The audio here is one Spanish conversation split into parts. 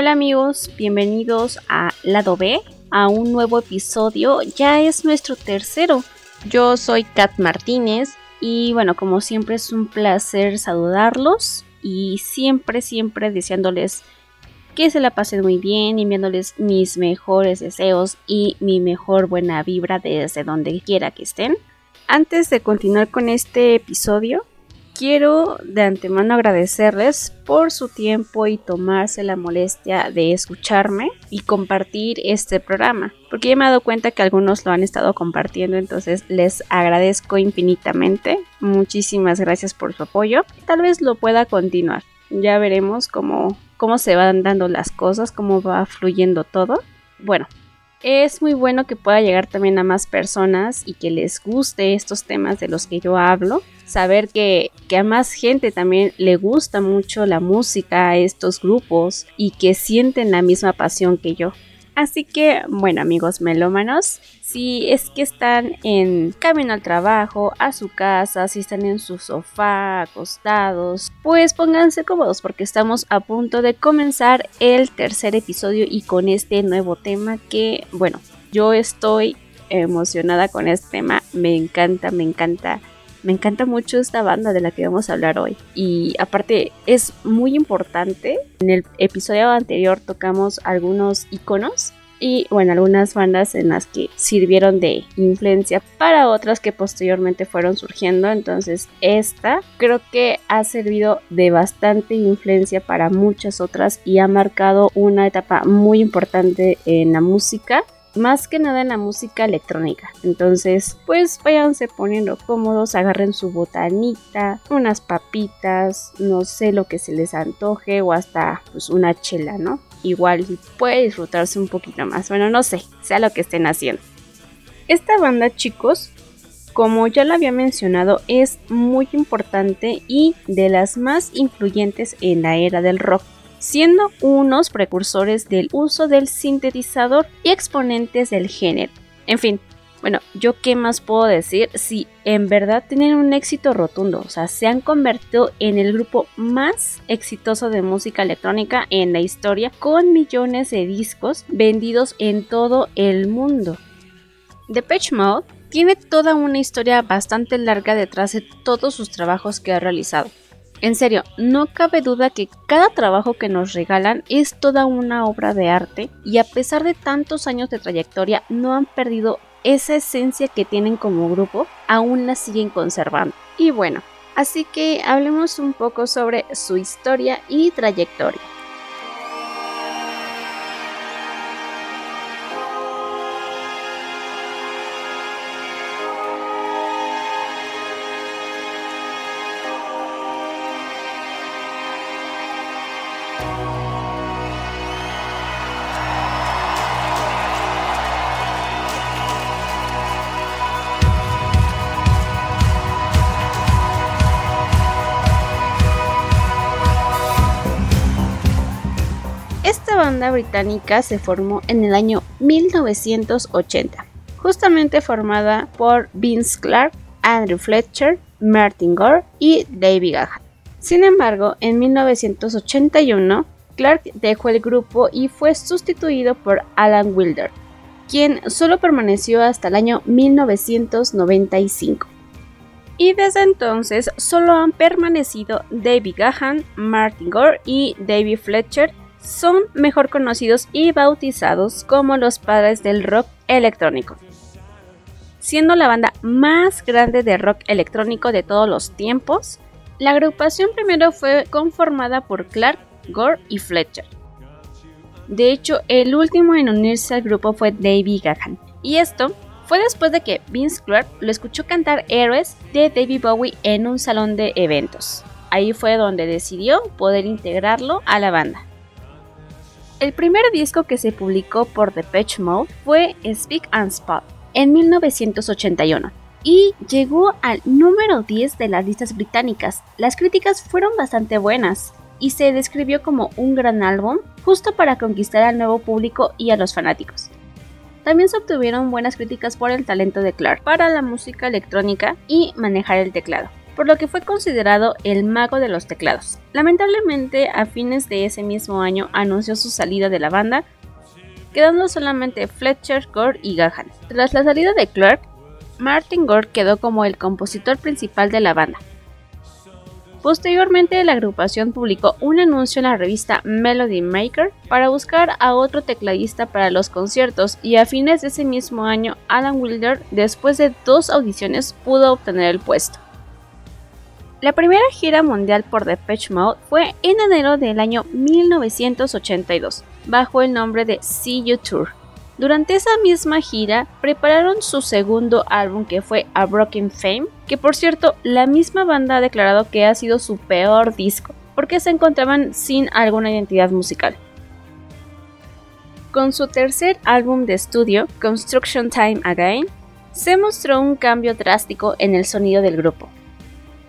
Hola amigos, bienvenidos a Lado B, a un nuevo episodio, ya es nuestro tercero. Yo soy Kat Martínez y bueno, como siempre es un placer saludarlos y siempre, siempre deseándoles que se la pasen muy bien, enviándoles mis mejores deseos y mi mejor buena vibra desde donde quiera que estén. Antes de continuar con este episodio, quiero de antemano agradecerles por su tiempo y tomarse la molestia de escucharme y compartir este programa, porque ya me he dado cuenta que algunos lo han estado compartiendo, entonces les agradezco infinitamente. Muchísimas gracias por su apoyo. Tal vez lo pueda continuar. Ya veremos cómo, cómo se van dando las cosas, cómo va fluyendo todo. Bueno, es muy bueno que pueda llegar también a más personas y que les guste estos temas de los que yo hablo. Saber que, que a más gente también le gusta mucho la música, estos grupos y que sienten la misma pasión que yo. Así que, bueno amigos melómanos, si es que están en camino al trabajo, a su casa, si están en su sofá, acostados, pues pónganse cómodos porque estamos a punto de comenzar el tercer episodio y con este nuevo tema que, bueno, yo estoy emocionada con este tema, me encanta, me encanta. Me encanta mucho esta banda de la que vamos a hablar hoy. Y aparte es muy importante. En el episodio anterior tocamos algunos iconos y bueno, algunas bandas en las que sirvieron de influencia para otras que posteriormente fueron surgiendo. Entonces esta creo que ha servido de bastante influencia para muchas otras y ha marcado una etapa muy importante en la música más que nada en la música electrónica. Entonces, pues váyanse poniendo cómodos, agarren su botanita, unas papitas, no sé lo que se les antoje o hasta pues una chela, ¿no? igual puede disfrutarse un poquito más. Bueno, no sé, sea lo que estén haciendo. Esta banda, chicos, como ya lo había mencionado, es muy importante y de las más influyentes en la era del rock, siendo unos precursores del uso del sintetizador y exponentes del género. En fin, bueno, yo qué más puedo decir si en verdad tienen un éxito rotundo, o sea, se han convertido en el grupo más exitoso de música electrónica en la historia con millones de discos vendidos en todo el mundo. Depeche Mode tiene toda una historia bastante larga detrás de todos sus trabajos que ha realizado. En serio, no cabe duda que cada trabajo que nos regalan es toda una obra de arte y a pesar de tantos años de trayectoria no han perdido esa esencia que tienen como grupo aún la siguen conservando. Y bueno, así que hablemos un poco sobre su historia y trayectoria. Británica se formó en el año 1980, justamente formada por Vince Clark, Andrew Fletcher, Martin Gore y David Gahan. Sin embargo, en 1981, Clark dejó el grupo y fue sustituido por Alan Wilder, quien solo permaneció hasta el año 1995. Y desde entonces solo han permanecido David Gahan, Martin Gore y David Fletcher son mejor conocidos y bautizados como los padres del rock electrónico. Siendo la banda más grande de rock electrónico de todos los tiempos, la agrupación primero fue conformada por Clark, Gore y Fletcher. De hecho, el último en unirse al grupo fue David Gahan, y esto fue después de que Vince Clark lo escuchó cantar Héroes de David Bowie en un salón de eventos. Ahí fue donde decidió poder integrarlo a la banda. El primer disco que se publicó por Depeche Mode fue Speak and Spot en 1981 y llegó al número 10 de las listas británicas. Las críticas fueron bastante buenas y se describió como un gran álbum justo para conquistar al nuevo público y a los fanáticos. También se obtuvieron buenas críticas por el talento de Clark para la música electrónica y manejar el teclado. Por lo que fue considerado el mago de los teclados. Lamentablemente, a fines de ese mismo año anunció su salida de la banda, quedando solamente Fletcher, Gore y Gahan. Tras la salida de Clark, Martin Gore quedó como el compositor principal de la banda. Posteriormente, la agrupación publicó un anuncio en la revista Melody Maker para buscar a otro tecladista para los conciertos y a fines de ese mismo año, Alan Wilder, después de dos audiciones, pudo obtener el puesto. La primera gira mundial por Depeche Mode fue en enero del año 1982, bajo el nombre de See You Tour. Durante esa misma gira prepararon su segundo álbum que fue A Broken Fame, que por cierto la misma banda ha declarado que ha sido su peor disco, porque se encontraban sin alguna identidad musical. Con su tercer álbum de estudio, Construction Time Again, se mostró un cambio drástico en el sonido del grupo.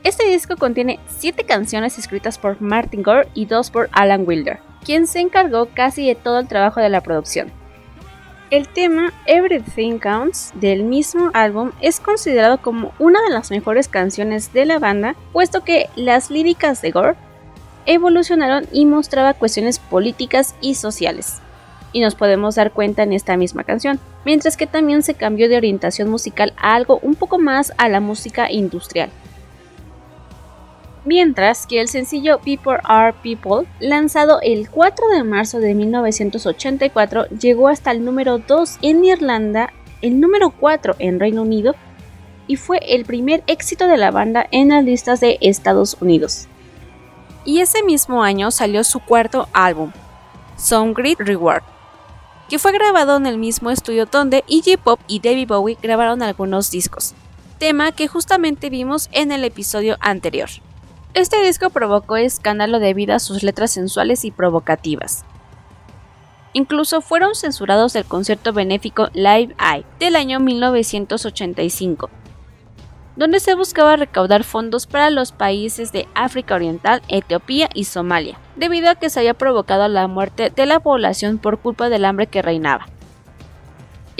Este disco contiene 7 canciones escritas por Martin Gore y 2 por Alan Wilder, quien se encargó casi de todo el trabajo de la producción. El tema Everything Counts del mismo álbum es considerado como una de las mejores canciones de la banda, puesto que las líricas de Gore evolucionaron y mostraba cuestiones políticas y sociales. Y nos podemos dar cuenta en esta misma canción, mientras que también se cambió de orientación musical a algo un poco más a la música industrial mientras que el sencillo People Are People, lanzado el 4 de marzo de 1984, llegó hasta el número 2 en Irlanda, el número 4 en Reino Unido y fue el primer éxito de la banda en las listas de Estados Unidos. Y ese mismo año salió su cuarto álbum, Some Great Reward, que fue grabado en el mismo estudio donde Iggy Pop y David Bowie grabaron algunos discos, tema que justamente vimos en el episodio anterior. Este disco provocó escándalo debido a sus letras sensuales y provocativas. Incluso fueron censurados del concierto benéfico Live Eye del año 1985, donde se buscaba recaudar fondos para los países de África Oriental, Etiopía y Somalia, debido a que se había provocado la muerte de la población por culpa del hambre que reinaba.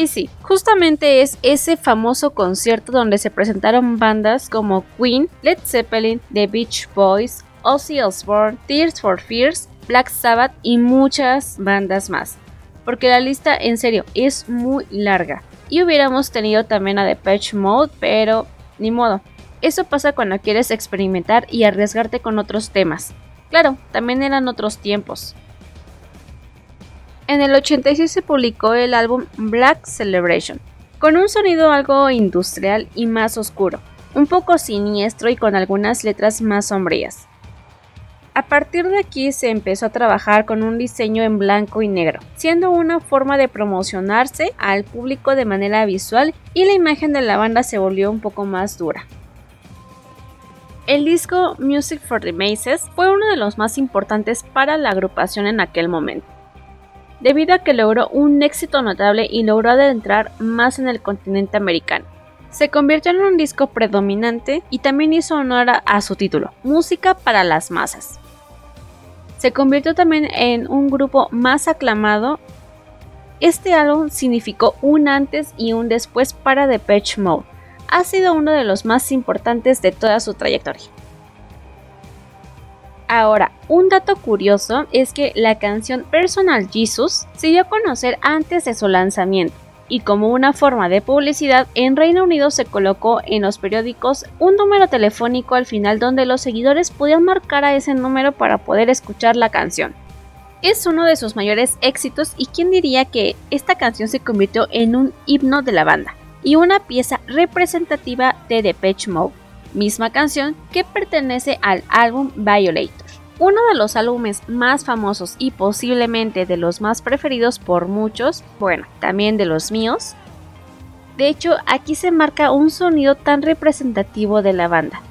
Y sí, justamente es ese famoso concierto donde se presentaron bandas como Queen, Led Zeppelin, The Beach Boys, Ozzy Osbourne, Tears for Fears, Black Sabbath y muchas bandas más. Porque la lista en serio es muy larga. Y hubiéramos tenido también a Depeche Mode, pero ni modo. Eso pasa cuando quieres experimentar y arriesgarte con otros temas. Claro, también eran otros tiempos. En el 86 se publicó el álbum Black Celebration, con un sonido algo industrial y más oscuro, un poco siniestro y con algunas letras más sombrías. A partir de aquí se empezó a trabajar con un diseño en blanco y negro, siendo una forma de promocionarse al público de manera visual y la imagen de la banda se volvió un poco más dura. El disco Music for the Maces fue uno de los más importantes para la agrupación en aquel momento debido a que logró un éxito notable y logró adentrar más en el continente americano. Se convirtió en un disco predominante y también hizo honor a su título, Música para las Masas. Se convirtió también en un grupo más aclamado. Este álbum significó un antes y un después para Depeche Mode. Ha sido uno de los más importantes de toda su trayectoria. Ahora, un dato curioso es que la canción Personal Jesus se dio a conocer antes de su lanzamiento y como una forma de publicidad en Reino Unido se colocó en los periódicos un número telefónico al final donde los seguidores podían marcar a ese número para poder escuchar la canción. Es uno de sus mayores éxitos y quién diría que esta canción se convirtió en un himno de la banda y una pieza representativa de Depeche Mode misma canción que pertenece al álbum Violator, uno de los álbumes más famosos y posiblemente de los más preferidos por muchos, bueno, también de los míos. De hecho, aquí se marca un sonido tan representativo de la banda.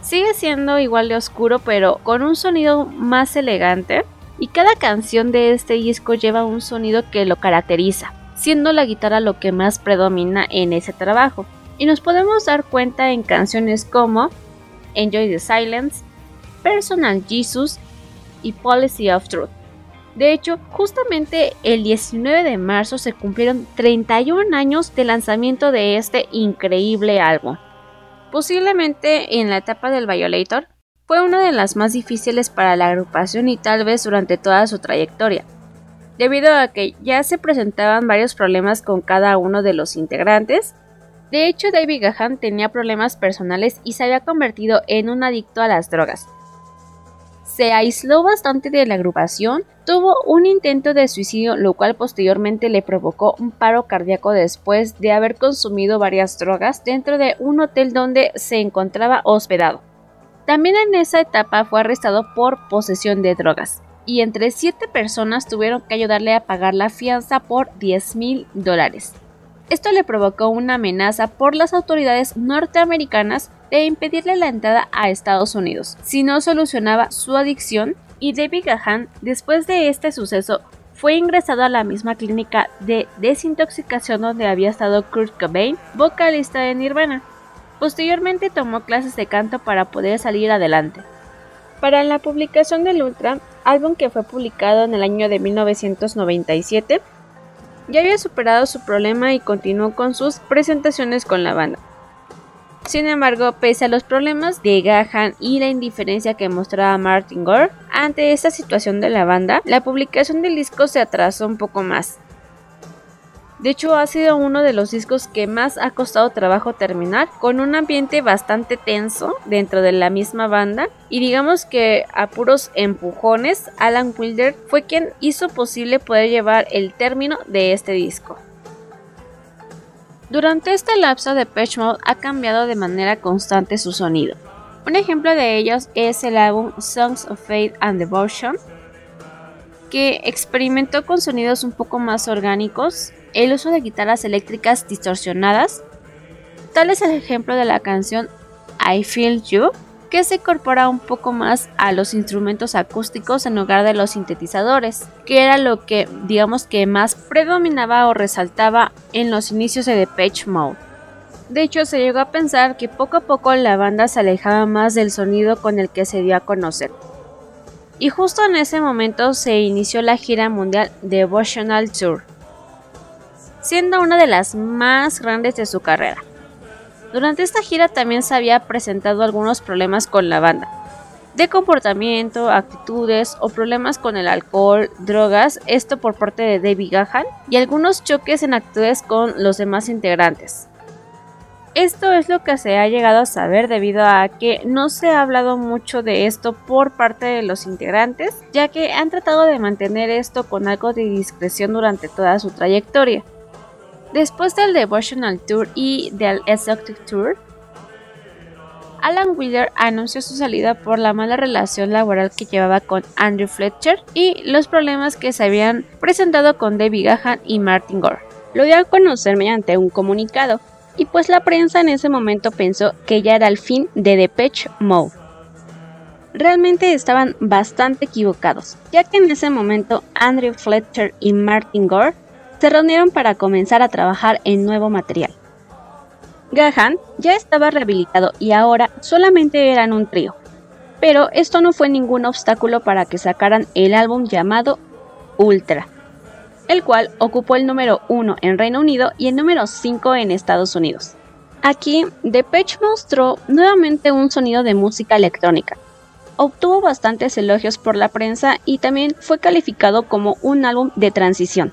Sigue siendo igual de oscuro, pero con un sonido más elegante, y cada canción de este disco lleva un sonido que lo caracteriza, siendo la guitarra lo que más predomina en ese trabajo y nos podemos dar cuenta en canciones como Enjoy the Silence, Personal Jesus y Policy of Truth. De hecho, justamente el 19 de marzo se cumplieron 31 años de lanzamiento de este increíble álbum. Posiblemente en la etapa del Violator, fue una de las más difíciles para la agrupación y tal vez durante toda su trayectoria, debido a que ya se presentaban varios problemas con cada uno de los integrantes. De hecho, David Gahan tenía problemas personales y se había convertido en un adicto a las drogas. Se aisló bastante de la agrupación, tuvo un intento de suicidio, lo cual posteriormente le provocó un paro cardíaco después de haber consumido varias drogas dentro de un hotel donde se encontraba hospedado. También en esa etapa fue arrestado por posesión de drogas y entre siete personas tuvieron que ayudarle a pagar la fianza por 10 mil dólares. Esto le provocó una amenaza por las autoridades norteamericanas de impedirle la entrada a Estados Unidos si no solucionaba su adicción y David Gahan, después de este suceso, fue ingresado a la misma clínica de desintoxicación donde había estado Kurt Cobain, vocalista de Nirvana. Posteriormente tomó clases de canto para poder salir adelante. Para la publicación del Ultra, álbum que fue publicado en el año de 1997, ya había superado su problema y continuó con sus presentaciones con la banda. Sin embargo, pese a los problemas de Gahan y la indiferencia que mostraba Martin Gore ante esta situación de la banda, la publicación del disco se atrasó un poco más. De hecho, ha sido uno de los discos que más ha costado trabajo terminar, con un ambiente bastante tenso dentro de la misma banda. Y digamos que a puros empujones, Alan Wilder fue quien hizo posible poder llevar el término de este disco. Durante este lapso de Patch Mode ha cambiado de manera constante su sonido. Un ejemplo de ellos es el álbum Songs of Faith and Devotion, que experimentó con sonidos un poco más orgánicos, el uso de guitarras eléctricas distorsionadas. Tal es el ejemplo de la canción I Feel You, que se incorpora un poco más a los instrumentos acústicos en lugar de los sintetizadores, que era lo que digamos que más predominaba o resaltaba en los inicios de Depeche Mode. De hecho, se llegó a pensar que poco a poco la banda se alejaba más del sonido con el que se dio a conocer. Y justo en ese momento se inició la gira mundial Devotional Tour, siendo una de las más grandes de su carrera. Durante esta gira también se había presentado algunos problemas con la banda, de comportamiento, actitudes o problemas con el alcohol, drogas, esto por parte de David Gahan, y algunos choques en actitudes con los demás integrantes. Esto es lo que se ha llegado a saber debido a que no se ha hablado mucho de esto por parte de los integrantes, ya que han tratado de mantener esto con algo de discreción durante toda su trayectoria. Después del Devotional Tour y del Exotic Tour, Alan Wheeler anunció su salida por la mala relación laboral que llevaba con Andrew Fletcher y los problemas que se habían presentado con David Gahan y Martin Gore. Lo dio a conocer mediante un comunicado, y pues la prensa en ese momento pensó que ya era el fin de Depeche Mode. Realmente estaban bastante equivocados, ya que en ese momento Andrew Fletcher y Martin Gore se reunieron para comenzar a trabajar en nuevo material. Gahan ya estaba rehabilitado y ahora solamente eran un trío, pero esto no fue ningún obstáculo para que sacaran el álbum llamado Ultra, el cual ocupó el número 1 en Reino Unido y el número 5 en Estados Unidos. Aquí, Depeche mostró nuevamente un sonido de música electrónica. Obtuvo bastantes elogios por la prensa y también fue calificado como un álbum de transición,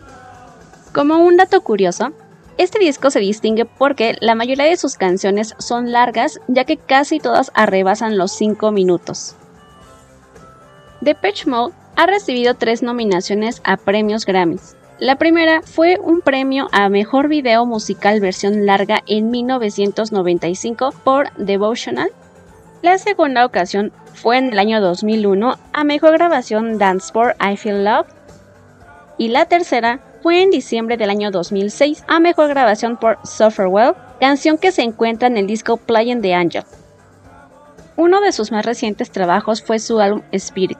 como un dato curioso, este disco se distingue porque la mayoría de sus canciones son largas, ya que casi todas arrebasan los 5 minutos. Depeche Mode ha recibido tres nominaciones a premios Grammys. La primera fue un premio a Mejor Video Musical Versión Larga en 1995 por Devotional. La segunda ocasión fue en el año 2001 a Mejor Grabación Dance for I Feel Love. Y la tercera fue en diciembre del año 2006 a mejor grabación por Sufferwell, canción que se encuentra en el disco Playing the Angel. Uno de sus más recientes trabajos fue su álbum Spirit,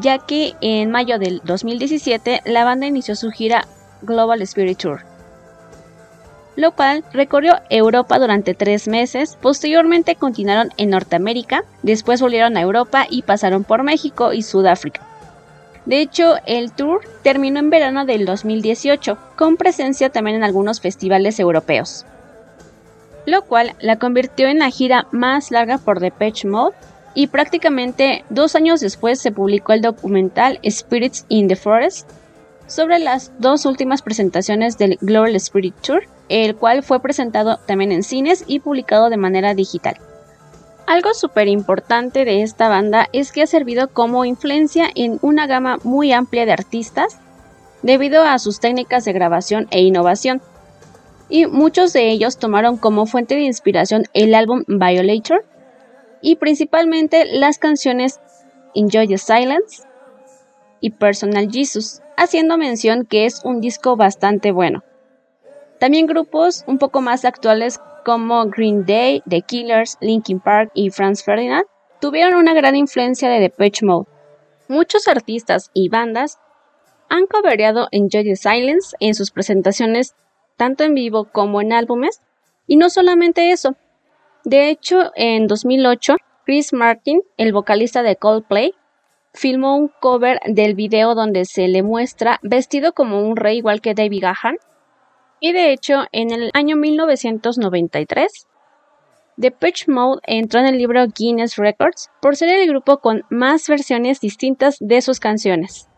ya que en mayo del 2017 la banda inició su gira Global Spirit Tour, lo cual recorrió Europa durante tres meses, posteriormente continuaron en Norteamérica, después volvieron a Europa y pasaron por México y Sudáfrica. De hecho, el tour terminó en verano del 2018, con presencia también en algunos festivales europeos. lo cual la convirtió en la gira más larga por Depeche Mode y prácticamente dos años después se publicó el documental Spirits in the Forest sobre las dos últimas presentaciones del Global Spirit Tour, el cual fue presentado también en cines y publicado de manera digital. Algo súper importante de esta banda es que ha servido como influencia en una gama muy amplia de artistas debido a sus técnicas de grabación e innovación, y muchos de ellos tomaron como fuente de inspiración el álbum Violator y principalmente las canciones Enjoy the Silence y Personal Jesus, haciendo mención que es un disco bastante bueno. También grupos un poco más actuales como Green Day, The Killers, Linkin Park y Franz Ferdinand tuvieron una gran influencia de Depeche Mode. Muchos artistas y bandas han cobereado Enjoy the Silence en sus presentaciones tanto en vivo como en álbumes, y no solamente eso. De hecho, en 2008, Chris Martin, el vocalista de Coldplay, filmó un cover del video donde se le muestra vestido como un rey igual que David Gahan. Y de hecho, en el año 1993, Depeche Mode entró en el libro Guinness Records por ser el grupo con más versiones distintas de sus canciones.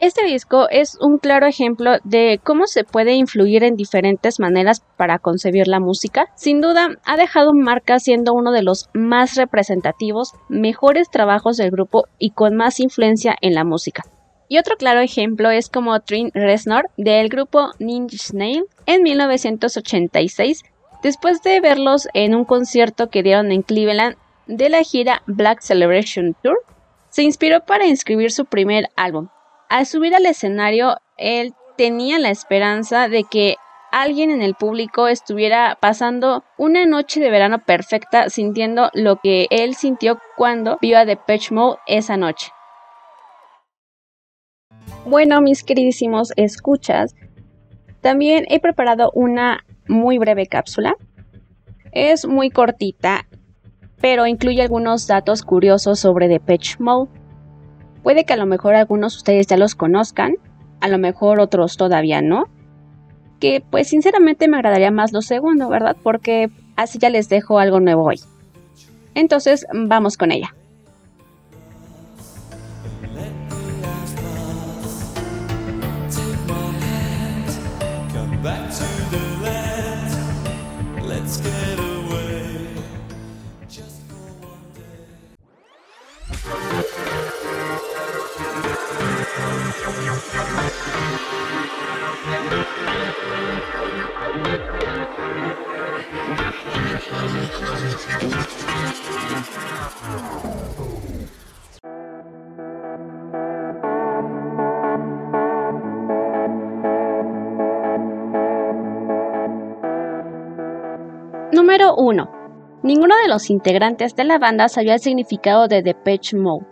Este disco es un claro ejemplo de cómo se puede influir en diferentes maneras para concebir la música. Sin duda, ha dejado marca siendo uno de los más representativos, mejores trabajos del grupo y con más influencia en la música. Y otro claro ejemplo es como Trin Reznor del grupo Ninja Snail en 1986, después de verlos en un concierto que dieron en Cleveland de la gira Black Celebration Tour, se inspiró para inscribir su primer álbum, al subir al escenario, él tenía la esperanza de que alguien en el público estuviera pasando una noche de verano perfecta sintiendo lo que él sintió cuando vio a Depeche Mode esa noche. Bueno, mis queridísimos escuchas, también he preparado una muy breve cápsula. Es muy cortita, pero incluye algunos datos curiosos sobre Depeche Mode. Puede que a lo mejor algunos de ustedes ya los conozcan, a lo mejor otros todavía no. Que pues sinceramente me agradaría más lo segundo, ¿verdad? Porque así ya les dejo algo nuevo hoy. Entonces vamos con ella. Número 1. Ninguno de los integrantes de la banda sabía el significado de Depeche Mode.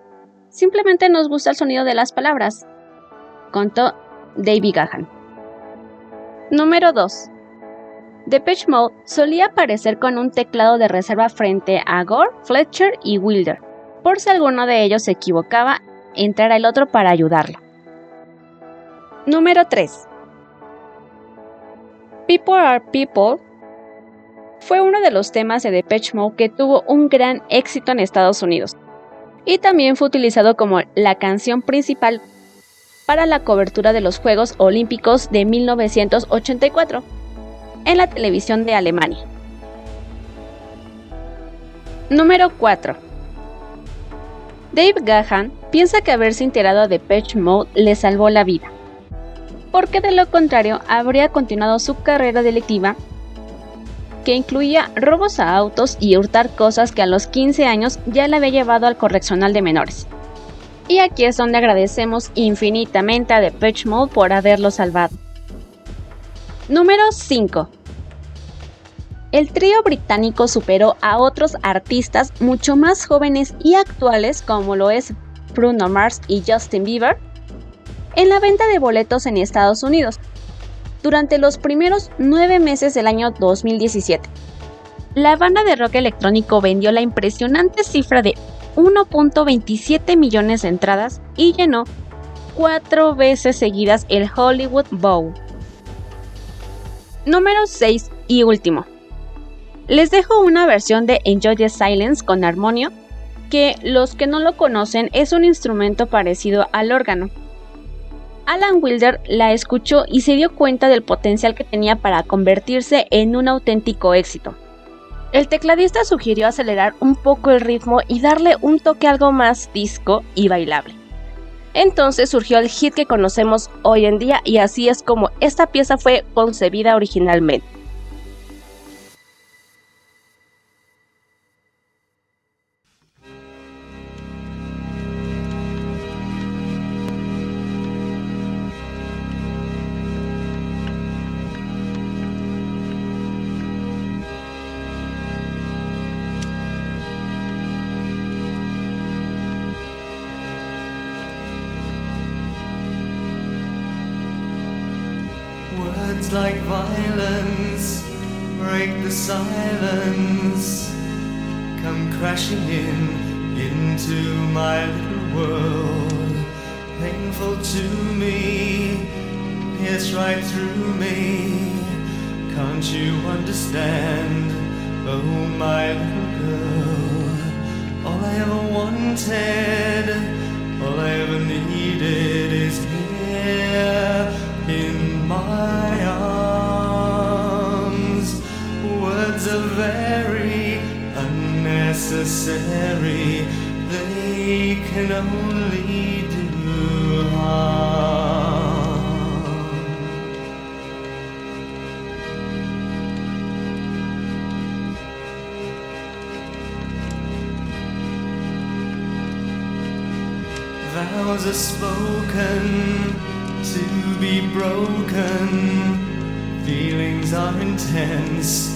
Simplemente nos gusta el sonido de las palabras, contó David Gahan. Número 2. Depeche Mode solía aparecer con un teclado de reserva frente a Gore, Fletcher y Wilder, por si alguno de ellos se equivocaba, entrara el otro para ayudarlo. Número 3. People Are People fue uno de los temas de Depeche Mode que tuvo un gran éxito en Estados Unidos y también fue utilizado como la canción principal para la cobertura de los Juegos Olímpicos de 1984 en la televisión de Alemania. Número 4. Dave Gahan piensa que haberse enterado de Patch Mode le salvó la vida, porque de lo contrario habría continuado su carrera delictiva que incluía robos a autos y hurtar cosas que a los 15 años ya le había llevado al correccional de menores. Y aquí es donde agradecemos infinitamente a Depeche Mode por haberlo salvado. Número 5. El trío británico superó a otros artistas mucho más jóvenes y actuales como lo es Bruno Mars y Justin Bieber en la venta de boletos en Estados Unidos durante los primeros nueve meses del año 2017. La banda de rock electrónico vendió la impresionante cifra de 1.27 millones de entradas y llenó cuatro veces seguidas el Hollywood Bowl. Número 6 y último. Les dejo una versión de Enjoy the Silence con armonio, que los que no lo conocen es un instrumento parecido al órgano. Alan Wilder la escuchó y se dio cuenta del potencial que tenía para convertirse en un auténtico éxito. El tecladista sugirió acelerar un poco el ritmo y darle un toque algo más disco y bailable. Entonces surgió el hit que conocemos hoy en día y así es como esta pieza fue concebida originalmente. Like violence break the silence, come crashing in into my little world. Painful to me, pierce right through me. Can't you understand? Oh, my little girl. All I ever wanted, all I ever needed is here in my very unnecessary, they can only do harm. Vows are spoken to be broken. Feelings are intense,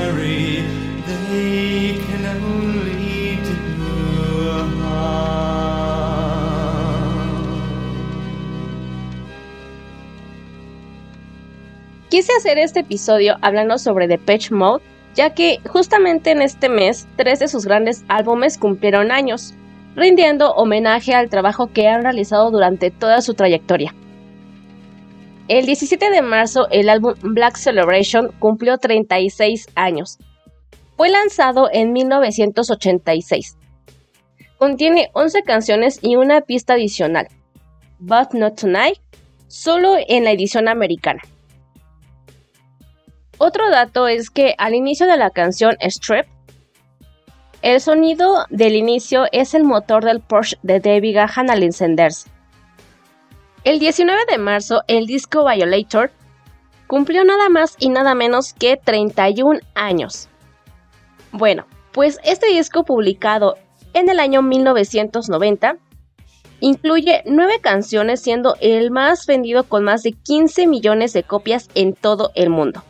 Quise hacer este episodio hablando sobre Depeche Mode, ya que justamente en este mes tres de sus grandes álbumes cumplieron años, rindiendo homenaje al trabajo que han realizado durante toda su trayectoria. El 17 de marzo el álbum Black Celebration cumplió 36 años. Fue lanzado en 1986. Contiene 11 canciones y una pista adicional, But Not Tonight, solo en la edición americana. Otro dato es que al inicio de la canción Strip, el sonido del inicio es el motor del Porsche de David Gahan al encenderse. El 19 de marzo, el disco Violator cumplió nada más y nada menos que 31 años. Bueno, pues este disco publicado en el año 1990 incluye 9 canciones siendo el más vendido con más de 15 millones de copias en todo el mundo.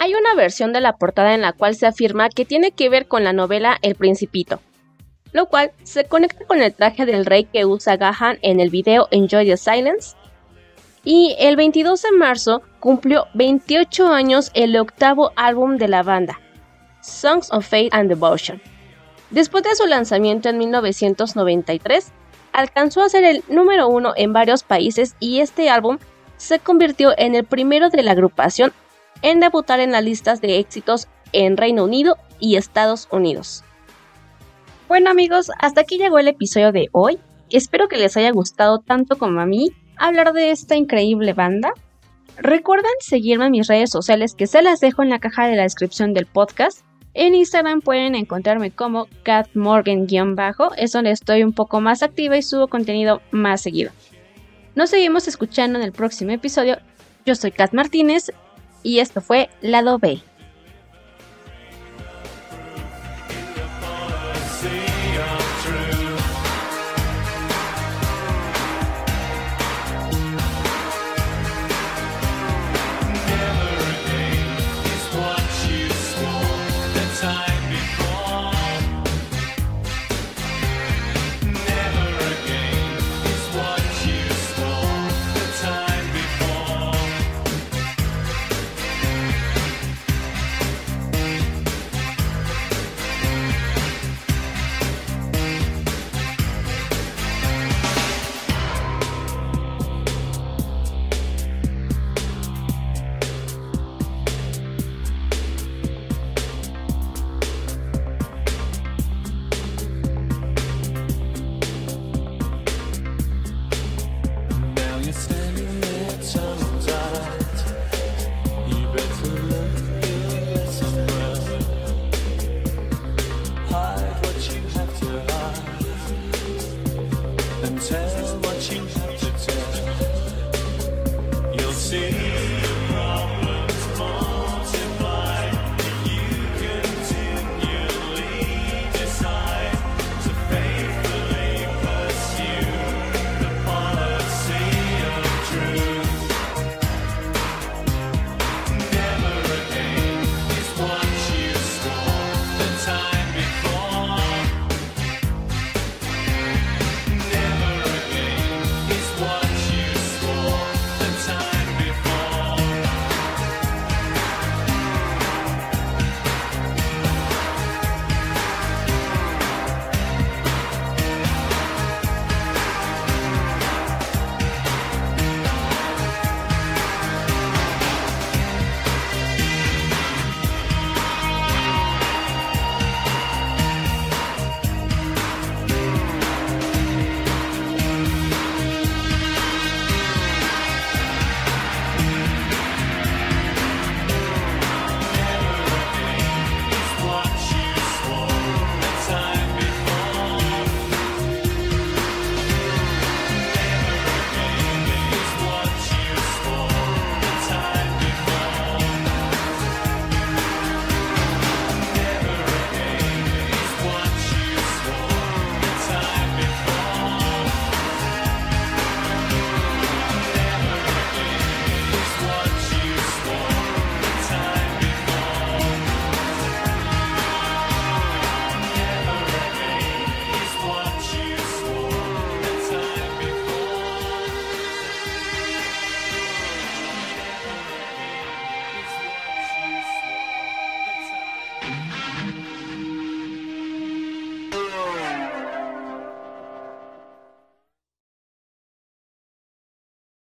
Hay una versión de la portada en la cual se afirma que tiene que ver con la novela El Principito, lo cual se conecta con el traje del rey que usa Gahan en el video Enjoy the Silence. Y el 22 de marzo cumplió 28 años el octavo álbum de la banda, Songs of Faith and Devotion. Después de su lanzamiento en 1993, alcanzó a ser el número uno en varios países y este álbum se convirtió en el primero de la agrupación en debutar en las listas de éxitos en Reino Unido y Estados Unidos. Bueno amigos, hasta aquí llegó el episodio de hoy. Espero que les haya gustado tanto como a mí hablar de esta increíble banda. Recuerden seguirme en mis redes sociales que se las dejo en la caja de la descripción del podcast. En Instagram pueden encontrarme como catmorgan-bajo, es donde estoy un poco más activa y subo contenido más seguido. Nos seguimos escuchando en el próximo episodio. Yo soy Kat Martínez y esto fue Lado B.